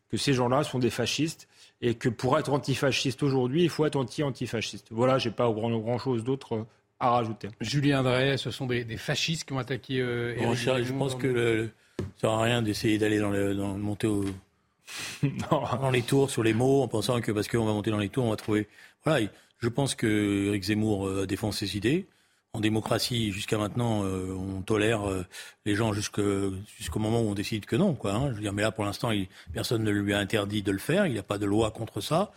que ces gens-là sont des fascistes et que pour être antifasciste aujourd'hui, il faut être anti-antifasciste. Voilà, j'ai pas grand, grand chose d'autre euh, à rajouter. Julien Drey, ce sont des, fascistes qui ont attaqué. Euh, je pense que le, ça sert à rien d'essayer d'aller dans, le, dans monter au, dans les tours sur les mots en pensant que parce qu'on va monter dans les tours, on va trouver. Voilà, je pense que Eric Zemmour euh, défend ses idées en démocratie, jusqu'à maintenant, euh, on tolère euh, les gens jusqu'au moment où on décide que non. Quoi, hein. Je veux dire, mais là, pour l'instant, personne ne lui a interdit de le faire. Il n'y a pas de loi contre ça.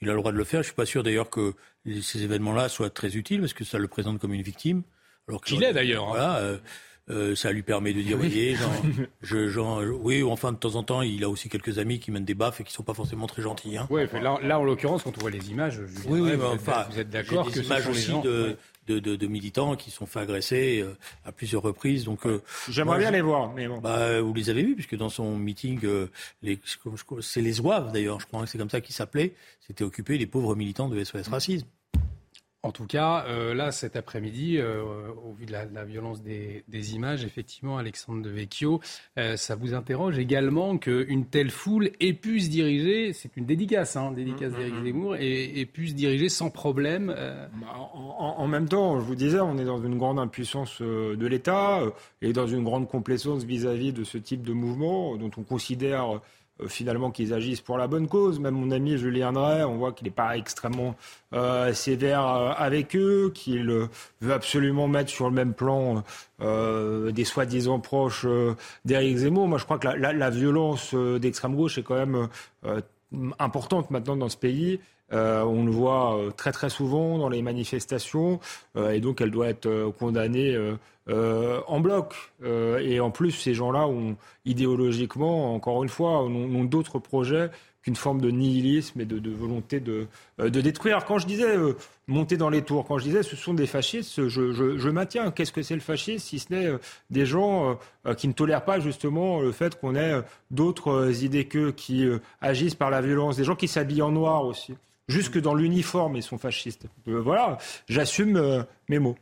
Il a le droit de le faire. Je suis pas sûr d'ailleurs que ces événements-là soient très utiles parce que ça le présente comme une victime. Alors qu'il est d'ailleurs. Hein. Voilà, euh, ça lui permet de dire, oui. voyez, je, oui, enfin de temps en temps, il a aussi quelques amis qui mènent des baffes et qui sont pas forcément très gentils. Hein. Oui, là, là, en l'occurrence, quand on voit les images, oui, oui, enfin, vous êtes d'accord que images aussi de, de, militants qui sont fait agresser euh, à plusieurs reprises. Donc, euh, j'aimerais bien les voir, mais bon. Bah, vous les avez vus puisque dans son meeting, euh, les, c'est les Zouaves d'ailleurs, je crois que c'est comme ça qu'il s'appelait. C'était occupé les pauvres militants de SOS Racisme. En tout cas, euh, là, cet après-midi, euh, au vu de la, violence des, images, effectivement, Alexandre de Vecchio, euh, ça vous interroge également qu'une telle foule ait pu se diriger, c'est une dédicace, hein, dédicace mmh, d'Éric mmh, mmh. Zemmour, et, ait pu se diriger sans problème. Bah, en, même temps, je vous disais, on est dans une grande impuissance de l'État et dans une grande complaisance vis-à-vis de ce type de mouvement dont on considère euh, finalement qu'ils agissent pour la bonne cause. Même mon ami Julien Drey, on voit qu'il n'est pas extrêmement euh, sévère euh, avec eux, qu'il veut absolument mettre sur le même plan des soi-disant proches d'Éric Zemmour. Moi, je crois que la, la violence d'extrême gauche est quand même importante maintenant dans ce pays. Euh, on le voit euh, très très souvent dans les manifestations euh, et donc elle doit être condamnée en bloc. et en plus, ces gens-là ont idéologiquement, encore une fois, ont d'autres projets qu'une forme de nihilisme et de, volonté de, détruire. Quand je disais monter dans les tours, quand je disais ce sont des fascistes, je, maintiens. Qu'est-ce que c'est le fascisme si ce n'est des gens qui ne tolèrent pas justement le fait qu'on ait d'autres idées qu'eux, qui agissent par la violence, des gens qui s'habillent en noir aussi. Jusque dans l'uniforme, ils sont fascistes. Euh, voilà, j'assume euh, mes mots.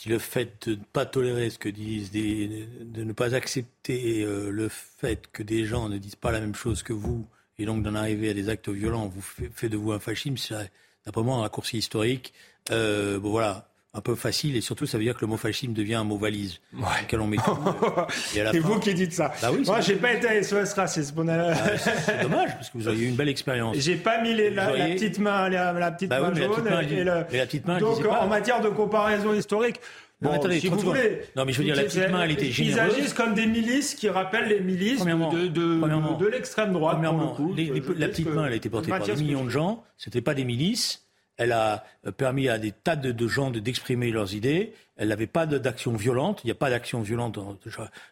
Si le fait de ne pas tolérer ce que disent, des, de ne pas accepter euh, le fait que des gens ne disent pas la même chose que vous, et donc d'en arriver à des actes violents, vous fait, de vous un fascisme, c'est d'après moi un raccourci historique. bon voilà, un peu facile et surtout ça veut dire que le mot fascisme devient un mot valise ouais. on met C'est vous qui dites ça. Bah oui, Moi, j'ai pas été à SOS Racisme. Ah, c'est dommage parce que vous avez eu une belle expérience. J'ai pas mis la, petite main, la, petite bah main jaune et, le... la petite main. Donc en matière de comparaison historique. Bon, attendez, si vous voulez, non, mais je veux dire, la petite main, elle était généreuse. Ils agissent comme des milices qui rappellent les milices de, de, de, l'extrême droite. la petite main, elle a été portée par des millions de gens. C'était pas des milices elle a euh, permis à des tas de, gens d'exprimer leurs idées. Elle n'avait pas d'action violente. Il n'y a pas d'action violente.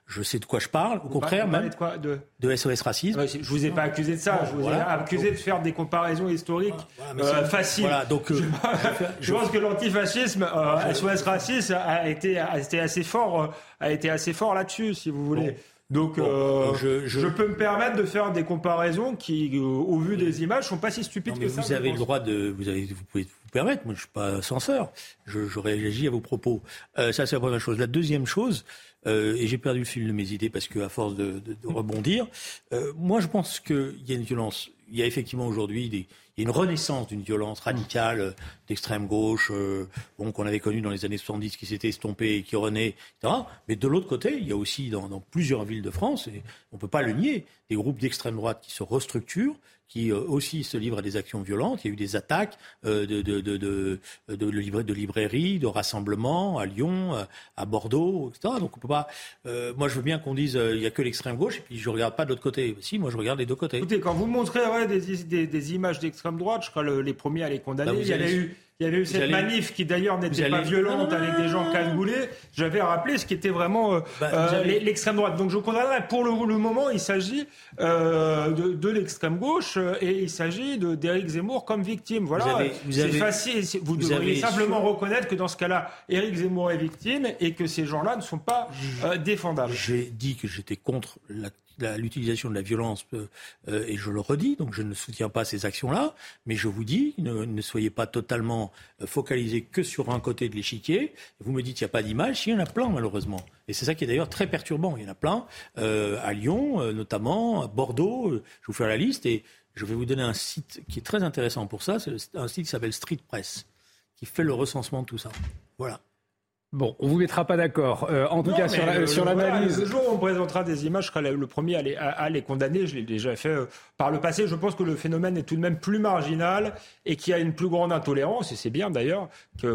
Je, sais de quoi je parle. Au contraire, même de, SOS racisme. je vous ai pas accusé de ça. je vous ai accusé de faire des comparaisons historiques euh, faciles. Voilà, donc euh, je, pense que l'antifascisme, SOS racisme, a été, assez fort, a été assez fort là-dessus, si vous voulez. Donc, euh, je, peux me permettre de faire des comparaisons qui, euh, au vu des images, sont pas si stupides que ça. Vous avez le droit de, vous avez, vous pouvez vous permettre. Moi, je suis pas censeur. Je, je réagis à vos propos. Euh, ça, c'est la première chose. La deuxième chose, et j'ai perdu le fil de mes idées parce que à force de, de, rebondir, moi, je pense qu'il y a une violence. Il y a effectivement aujourd'hui des, il y a une renaissance d'une violence radicale euh, d'extrême gauche, euh, bon, qu'on avait connue dans les années 70, qui s'était estompée et qui renaît, etc. Mais de l'autre côté, il y a aussi dans, dans plusieurs villes de France, et on ne peut pas le nier, des groupes d'extrême droite qui se restructurent, qui euh, aussi se livrent à des actions violentes. Il y a eu des attaques euh, de, de, de, de, de, librairies, de rassemblements à Lyon, euh, à Bordeaux, etc. Donc on peut pas. moi, je veux bien qu'on dise il n'y a que l'extrême gauche et puis je regarde pas de l'autre côté. Si, moi, je regarde les deux côtés. Écoutez, quand vous montrez des, des, des, images d'extrême droite, je crois les premiers à les condamner. Bah, il y a eu il y avait eu cette manif qui d'ailleurs n'était pas violente avec des gens cagoulés. J'avais rappelé ce qui était vraiment euh, bah, euh, l'extrême droite. Donc je condamnerais. Pour le, moment, il s'agit euh, de, l'extrême gauche et il s'agit d'Éric Zemmour comme victime. Voilà. C'est facile. Vous, devriez simplement reconnaître que dans ce cas-là, Éric Zemmour est victime et que ces gens-là ne sont pas défendables. J'ai dit que j'étais contre la l'utilisation de la violence, euh, euh, et je le redis, donc je ne soutiens pas ces actions-là, mais je vous dis, ne, soyez pas totalement euh, focalisés que sur un côté de l'échiquier. Vous me dites qu'il n'y a pas d'image, il y en a plein malheureusement. Et c'est ça qui est d'ailleurs très perturbant. Il y en a plein, à Lyon notamment, à Bordeaux, je vous faire la liste, et je vais vous donner un site qui est très intéressant pour ça, c'est un site qui s'appelle Street Press, qui fait le recensement de tout ça. Voilà. Bon, on vous mettra pas d'accord. Euh, en tout cas, sur, la, sur l'analyse. le jour où on présentera des images, je serai le premier à les, à, les condamner. Je l'ai déjà fait euh, par le passé. Je pense que le phénomène est tout de même plus marginal et qu'il y a une plus grande intolérance, et c'est bien d'ailleurs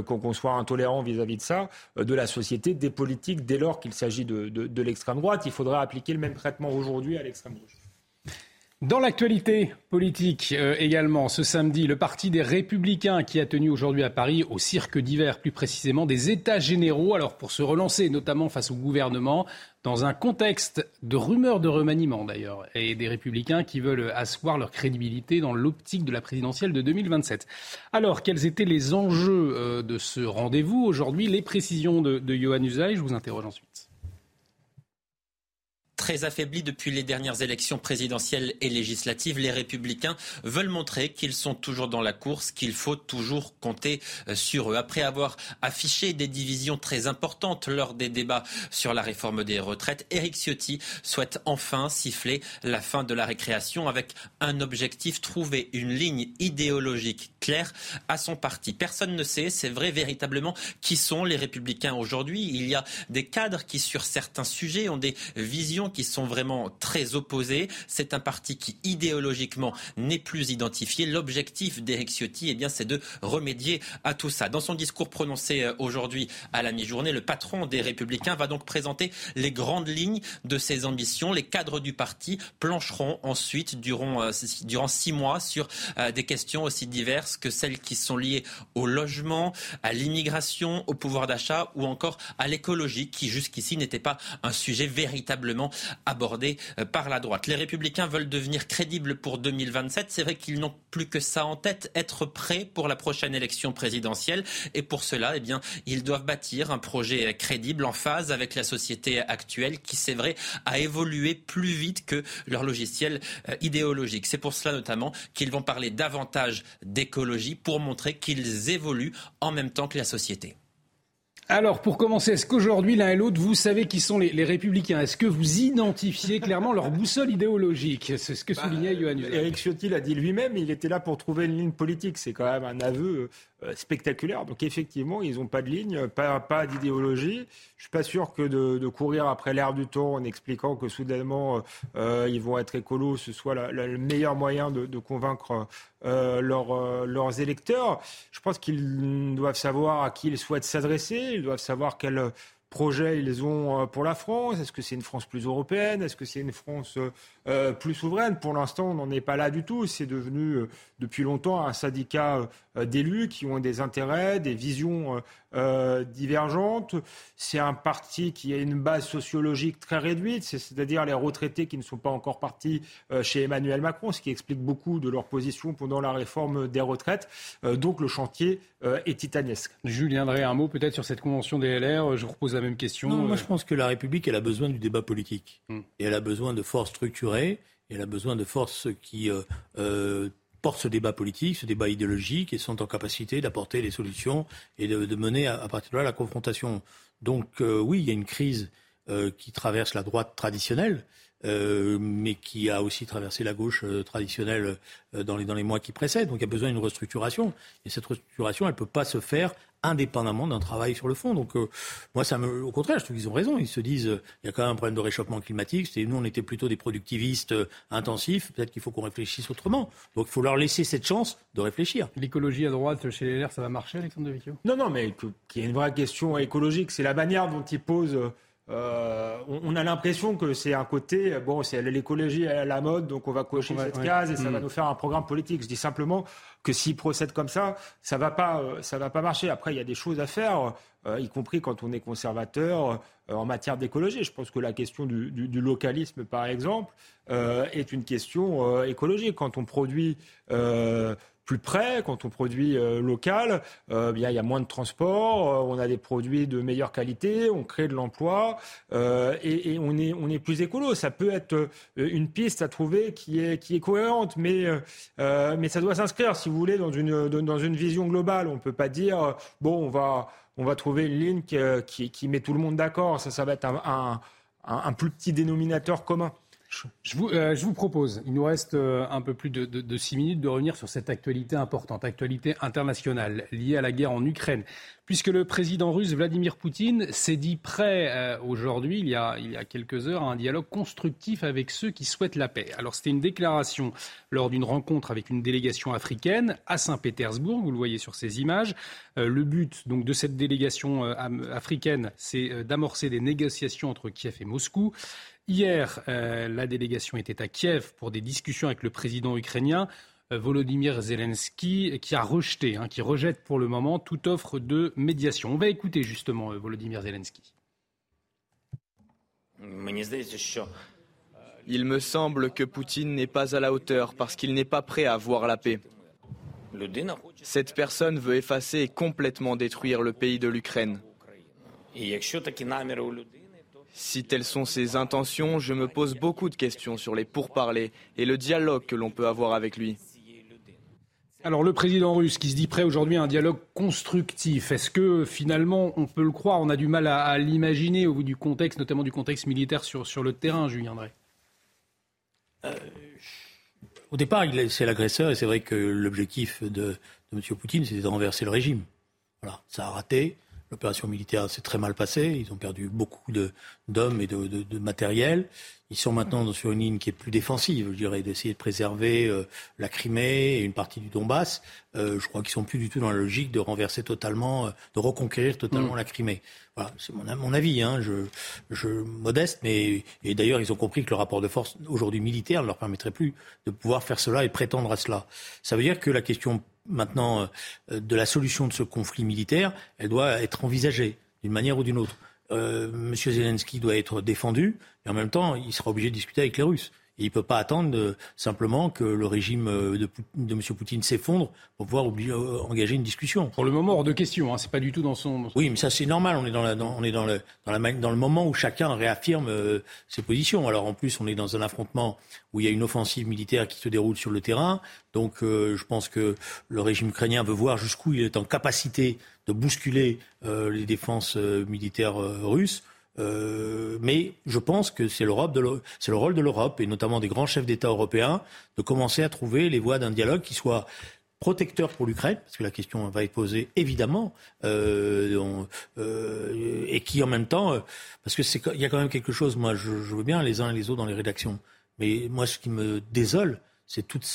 qu'on soit intolérant vis-à-vis de ça, euh, de la société, des politiques, dès lors qu'il s'agit de, de, de l'extrême droite. Il faudra appliquer le même traitement aujourd'hui à l'extrême gauche. Dans l'actualité politique euh, également, ce samedi, le Parti des Républicains qui a tenu aujourd'hui à Paris au cirque d'hiver, plus précisément des États généraux, alors pour se relancer notamment face au gouvernement, dans un contexte de rumeurs de remaniement d'ailleurs, et des Républicains qui veulent asseoir leur crédibilité dans l'optique de la présidentielle de 2027. Alors, quels étaient les enjeux euh, de ce rendez-vous aujourd'hui? Les précisions de, de Johan Usaï, je vous interroge ensuite très affaiblis depuis les dernières élections présidentielles et législatives, les républicains veulent montrer qu'ils sont toujours dans la course, qu'il faut toujours compter euh, sur eux. Après avoir affiché des divisions très importantes lors des débats sur la réforme des retraites, Éric Ciotti souhaite enfin siffler la fin de la récréation avec un objectif, trouver une ligne idéologique claire à son parti. Personne ne sait, c'est vrai véritablement, qui sont les républicains aujourd'hui. Il y a des cadres qui, sur certains sujets, ont des visions qui sont vraiment très opposés. C'est un parti qui idéologiquement n'est plus identifié. L'objectif d'Éric Ciotti, eh bien, c'est de remédier à tout ça. Dans son discours prononcé euh, aujourd'hui à la mi-journée, le patron des Républicains va donc présenter les grandes lignes de ses ambitions. Les cadres du parti plancheront ensuite durant, euh, durant six mois sur euh, des questions aussi diverses que celles qui sont liées au logement, à l'immigration, au pouvoir d'achat ou encore à l'écologie qui jusqu'ici n'était pas un sujet véritablement abordé euh, par la droite. Les républicains veulent devenir crédibles pour 2027. C'est vrai qu'ils n'ont plus que ça en tête, être prêts pour la prochaine élection présidentielle. Et pour cela, eh bien, ils doivent bâtir un projet crédible en phase avec la société actuelle qui, c'est vrai, a évolué plus vite que leur logiciel euh, idéologique. C'est pour cela notamment qu'ils vont parler davantage d'écologie pour montrer qu'ils évoluent en même temps que la société. Alors, pour commencer, est-ce qu'aujourd'hui, l'un et l'autre, vous savez qui sont les, républicains? Est-ce que vous identifiez clairement leur boussole idéologique? C'est ce que soulignait bah, Johan Éric Ciotti l'a dit lui-même, il était là pour trouver une ligne politique. C'est quand même un aveu euh, spectaculaire. Donc effectivement, ils n'ont pas de ligne, pas, pas d'idéologie. Je suis pas sûr que de, courir après l'air du temps en expliquant que soudainement euh, ils vont être écolos, ce soit le meilleur moyen de, convaincre euh, leurs électeurs. Je pense qu'ils doivent savoir à qui ils souhaitent s'adresser, ils doivent savoir quel projet ils ont pour la France. Est-ce que c'est une France plus européenne? Est-ce que c'est une France euh, plus souveraine. Pour l'instant, on n'en est pas là du tout. C'est devenu euh, depuis longtemps un syndicat euh, d'élus qui ont des intérêts, des visions divergentes. C'est un parti qui a une base sociologique très réduite, c'est-à-dire les retraités qui ne sont pas encore partis chez Emmanuel Macron, ce qui explique beaucoup de leur position pendant la réforme des retraites. donc le chantier est titanesque. Julien Drey, un mot peut-être sur cette convention des LR. Je vous repose la même question. moi je pense que la République, elle a besoin du débat politique. Hmm. Et elle a besoin de forces structurelles elle a besoin de forces qui euh, euh, portent ce débat politique, ce débat idéologique, et sont en capacité d'apporter les solutions et de, mener à, partir de là la confrontation. Donc euh, oui, il y a une crise qui traverse la droite traditionnelle. Mais qui a aussi traversé la gauche traditionnelle dans les, dans les mois qui précèdent. Donc il y a besoin d'une restructuration. Et cette restructuration, elle ne peut pas se faire indépendamment d'un travail sur le fond. Donc euh, moi, ça me, au contraire, je trouve qu'ils ont raison. Ils se disent, euh, il y a quand même un problème de réchauffement climatique. C'est nous, on était plutôt des productivistes euh, intensifs. Peut-être qu'il faut qu'on réfléchisse autrement. Donc il faut leur laisser cette chance de réfléchir. L'écologie à droite chez les LR, ça va marcher, Alexandre Devicchio Non, non, mais qu'il y ait une vraie question écologique, c'est la manière dont ils posent. On, a l'impression que c'est un côté, bon, c'est l'écologie à la mode, donc on va cocher cette case et ça va mm. nous faire un programme politique. Je dis simplement, que s'ils procèdent comme ça, ça va pas, euh, ça va pas marcher. Après, il y a des choses à faire, euh, y compris quand on est conservateur euh, en matière d'écologie. Je pense que la question du, du localisme, par exemple, est une question écologique. Quand on produit plus près, quand on produit euh, local, euh, bien, il y a moins de transport, euh, on a des produits de meilleure qualité, on crée de l'emploi et, et, on, est, on est plus écolo. Ça peut être une piste à trouver qui est, qui est cohérente, mais, mais ça doit s'inscrire, si vous voulez, dans une, dans une vision globale. On ne peut pas dire, bon, on va, on va trouver une ligne qui, qui, met tout le monde d'accord. Ça, ça va être un, un, un plus petit dénominateur commun. Euh, je vous, propose, il nous reste euh, un peu plus de, six minutes, de revenir sur cette actualité importante, actualité internationale liée à la guerre en Ukraine. Puisque le président russe Vladimir Poutine s'est dit prêt euh, aujourd'hui, il, y a, il y a quelques heures, à un dialogue constructif avec ceux qui souhaitent la paix. Alors c'était une déclaration lors d'une rencontre avec une délégation africaine à Saint-Pétersbourg, vous le voyez sur ces images. le but donc de cette délégation africaine, c'est d'amorcer des négociations entre Kiev et Moscou. Hier, euh, la délégation était à Kiev pour des discussions avec le président ukrainien. Euh, Volodymyr Zelensky, qui a rejeté, hein, qui rejette pour le moment toute offre de médiation. On va écouter justement euh, Volodymyr Zelensky. Il me semble que Poutine n'est pas à la hauteur parce qu'il n'est pas prêt à voir la paix. Cette personne veut effacer et complètement détruire le pays de l'Ukraine. Si telles sont ses intentions, je me pose beaucoup de questions sur les pourparlers et le dialogue que l'on peut avoir avec lui. Alors le président russe qui se dit prêt aujourd'hui à un dialogue constructif, est-ce que finalement on peut le croire? On a du mal à, l'imaginer au bout du contexte, notamment du contexte militaire sur, sur le terrain, Julien Drey. Euh, au départ, c'est l'agresseur et c'est vrai que l'objectif de, de M. Poutine, c'était de renverser le régime. Voilà, ça a raté. L'opération militaire s'est très mal passée. Ils ont perdu beaucoup d'hommes et de, matériel. Ils sont maintenant sur une ligne qui est plus défensive, je dirais, d'essayer de préserver euh, la Crimée et une partie du Donbass. Euh, je crois qu'ils sont plus du tout dans la logique de renverser totalement, euh, de reconquérir totalement mm. la Crimée. Voilà, c'est mon, mon, avis, hein, je, je, modeste, mais et d'ailleurs ils ont compris que le rapport de force aujourd'hui militaire ne leur permettrait plus de pouvoir faire cela et prétendre à cela. Ça veut dire que la question maintenant de la solution de ce conflit militaire, elle doit être envisagée d'une manière ou d'une autre. Euh, M. Zelensky doit être défendu, et en même temps, il sera obligé de discuter avec les Russes il ne peut pas attendre euh, simplement que le régime euh, de, de M. Poutine s'effondre pour pouvoir euh, engager une discussion. Pour le moment, hors de question. Hein, c'est pas du tout dans son. Oui, mais ça c'est normal. On est dans, la, on est dans le, dans, la, dans le moment où chacun réaffirme ses positions. Alors en plus, on est dans un affrontement où il y a une offensive militaire qui se déroule sur le terrain. Donc je pense que le régime ukrainien veut voir jusqu'où il est en capacité de bousculer les défenses militaires russes. Euh, mais je pense que c'est, l'Europe c'est le rôle de l'Europe, et notamment des grands chefs d'État européens, de commencer à trouver les voies d'un dialogue qui soit protecteur pour l'Ukraine, parce que la question va être posée évidemment, euh, euh, et qui en même temps, parce que c'est il y a quand même quelque chose. Moi, je, veux bien les uns et les autres dans les rédactions, mais moi, ce qui me désole, c'est toute,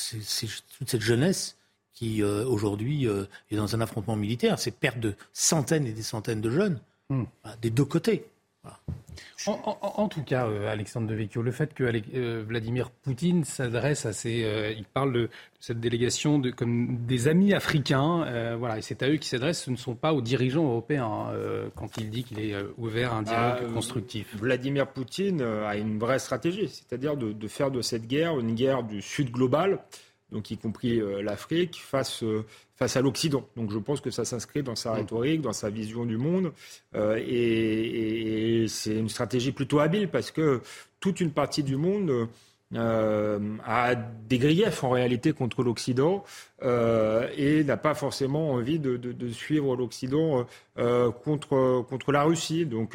toute cette jeunesse qui aujourd'hui est dans un affrontement militaire. C'est perte de centaines et des centaines de jeunes hmm. des deux côtés. En, tout cas, euh, Alexandre Devecchio, le fait que euh, Vladimir Poutine s'adresse à ces, euh, il parle de, cette délégation de, comme des amis africains, voilà, et c'est à eux qu'il s'adresse. Ce ne sont pas aux dirigeants européens quand il dit qu'il est ouvert à un dialogue ah, constructif. Vladimir Poutine a une vraie stratégie, c'est-à-dire de, de, faire de cette guerre une guerre du Sud global donc y compris euh, l'Afrique, face, euh, face à l'Occident. Donc je pense que ça s'inscrit dans sa mm. rhétorique, dans sa vision du monde, euh, et, c'est une stratégie plutôt habile parce que toute une partie du monde a des griefs en réalité contre l'Occident et n'a pas forcément envie de, de suivre l'Occident contre, contre la Russie. Donc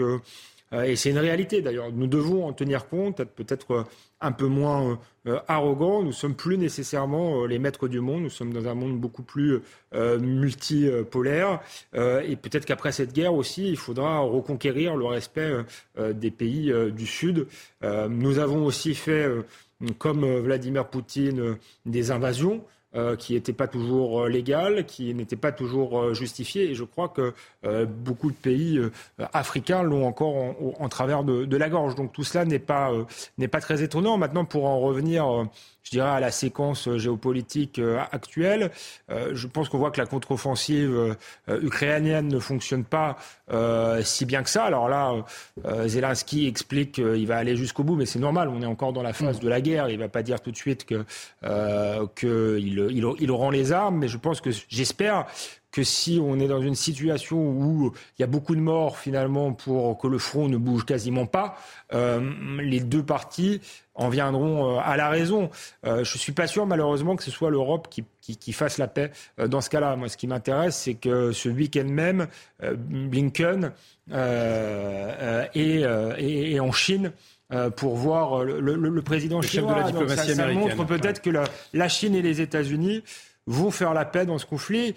et c'est une réalité d'ailleurs. Nous devons en tenir compte, être peut-être un peu moins arrogants. Nous sommes plus nécessairement les maîtres du monde. Nous sommes dans un monde beaucoup plus multipolaire. et peut-être qu'après cette guerre aussi, il faudra reconquérir le respect des pays du Sud. nous avons aussi fait comme Vladimir Poutine, des invasions. Euh, qui n'étaient pas toujours euh, légales, qui n'étaient pas toujours euh, justifiées. Et je crois que beaucoup de pays africains l'ont encore en, travers de, de, la gorge. Donc tout cela n'est pas, n'est pas très étonnant. Maintenant, pour en revenir je dirais, à la séquence géopolitique euh, actuelle. Euh, je pense qu'on voit que la contre-offensive euh, ukrainienne ne fonctionne pas si bien que ça. Alors là, Zelensky explique qu'il va aller jusqu'au bout, mais c'est normal, on est encore dans la phase de la guerre. Il ne va pas dire tout de suite qu'il que il, il rend les armes, mais je pense que j'espère que si on est dans une situation où il y a beaucoup de morts finalement pour que le front ne bouge quasiment pas, euh, les deux parties en viendront euh, à la raison. Euh, je suis pas sûr malheureusement que ce soit l'Europe qui, qui, qui, fasse la paix euh, dans ce cas-là. Moi, ce qui m'intéresse, c'est que ce week-end même, Blinken est, en Chine pour voir le, le, le président le chinois. de la diplomatie ça, ça montre peut-être que la, la Chine et les États-Unis vont faire la paix dans ce conflit.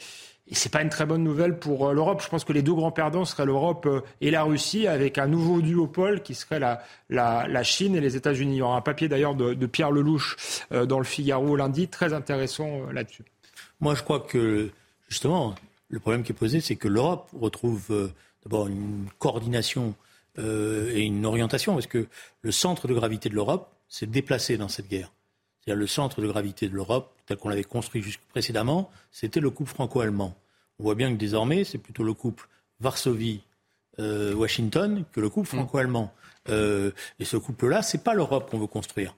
Et c'est pas une très bonne nouvelle pour euh, l'Europe. Je pense que les deux grands perdants seraient l'Europe euh, et la Russie, avec un nouveau duopole qui serait la, la, la Chine et les États-Unis. Il y aura un papier d'ailleurs de, Pierre Lelouch euh, dans le Figaro lundi, très intéressant là-dessus. Moi, je crois que justement, le problème qui est posé, c'est que l'Europe retrouve d'abord une coordination et une orientation, parce que le centre de gravité de l'Europe s'est déplacé dans cette guerre. C'est-à-dire le centre de gravité de l'Europe, tel qu'on l'avait construit précédemment, c'était le couple franco-allemand. On voit bien que désormais, c'est plutôt le couple Varsovie-Washington que le couple mm. franco-allemand. Euh, et ce couple-là, c'est pas l'Europe qu'on veut construire.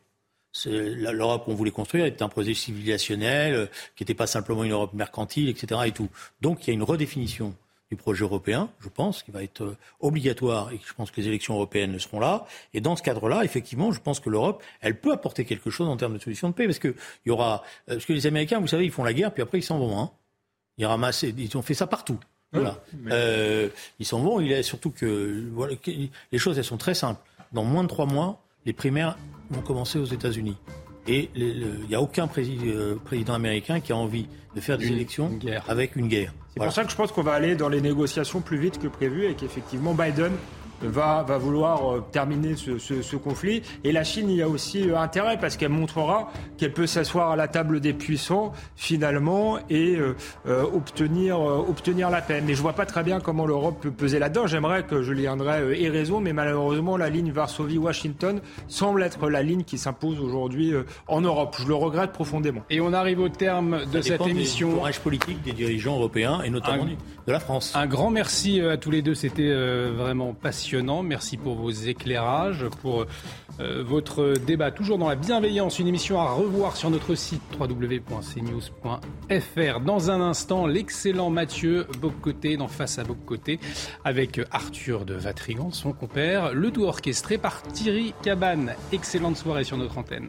L'Europe qu'on voulait construire était un projet civilisationnel, euh, qui n'était pas simplement une Europe mercantile, etc. Et tout. Donc il y a une redéfinition du projet européen, je pense, qui va être euh, obligatoire et je pense que les élections européennes le seront là. Et dans ce cadre-là, effectivement, je pense que l'Europe, elle peut apporter quelque chose en termes de solution de paix, parce que il y aura, euh, parce que les Américains, vous savez, ils font la guerre, puis après ils s'en vont. Hein. Ils ramassent, ils ont fait ça partout. Voilà. Euh, ils s'en vont. Il est surtout que voilà, les choses, elles sont très simples. Dans moins de trois mois, les primaires vont commencer aux États-Unis. Et il n'y a aucun président américain qui a envie de faire des élections avec une guerre. C'est pour ça que je pense qu'on va aller dans les négociations plus vite que prévu et qu'effectivement Biden va, va vouloir euh, terminer ce, ce, ce, conflit. Et la Chine y a aussi euh, intérêt parce qu'elle montrera qu'elle peut s'asseoir à la table des puissants finalement et euh, obtenir, obtenir la paix. Mais je vois pas très bien comment l'Europe peut peser là-dedans. J'aimerais que Julien Drey ait raison, mais malheureusement la ligne Varsovie-Washington semble être la ligne qui s'impose aujourd'hui en Europe. Je le regrette profondément. Et on arrive au terme de cette émission. Courage politique des dirigeants européens et notamment de la France. Un grand merci à tous les deux. C'était vraiment Merci pour vos éclairages, pour euh, votre débat. Toujours dans la bienveillance, une émission à revoir sur notre site www.cnews.fr. Dans un instant, l'excellent Mathieu Boccoté dans Face à Boccoté avec Arthur de Vatrigan, son compère. Le tout orchestré par Thierry Cabane. Excellente soirée sur notre antenne.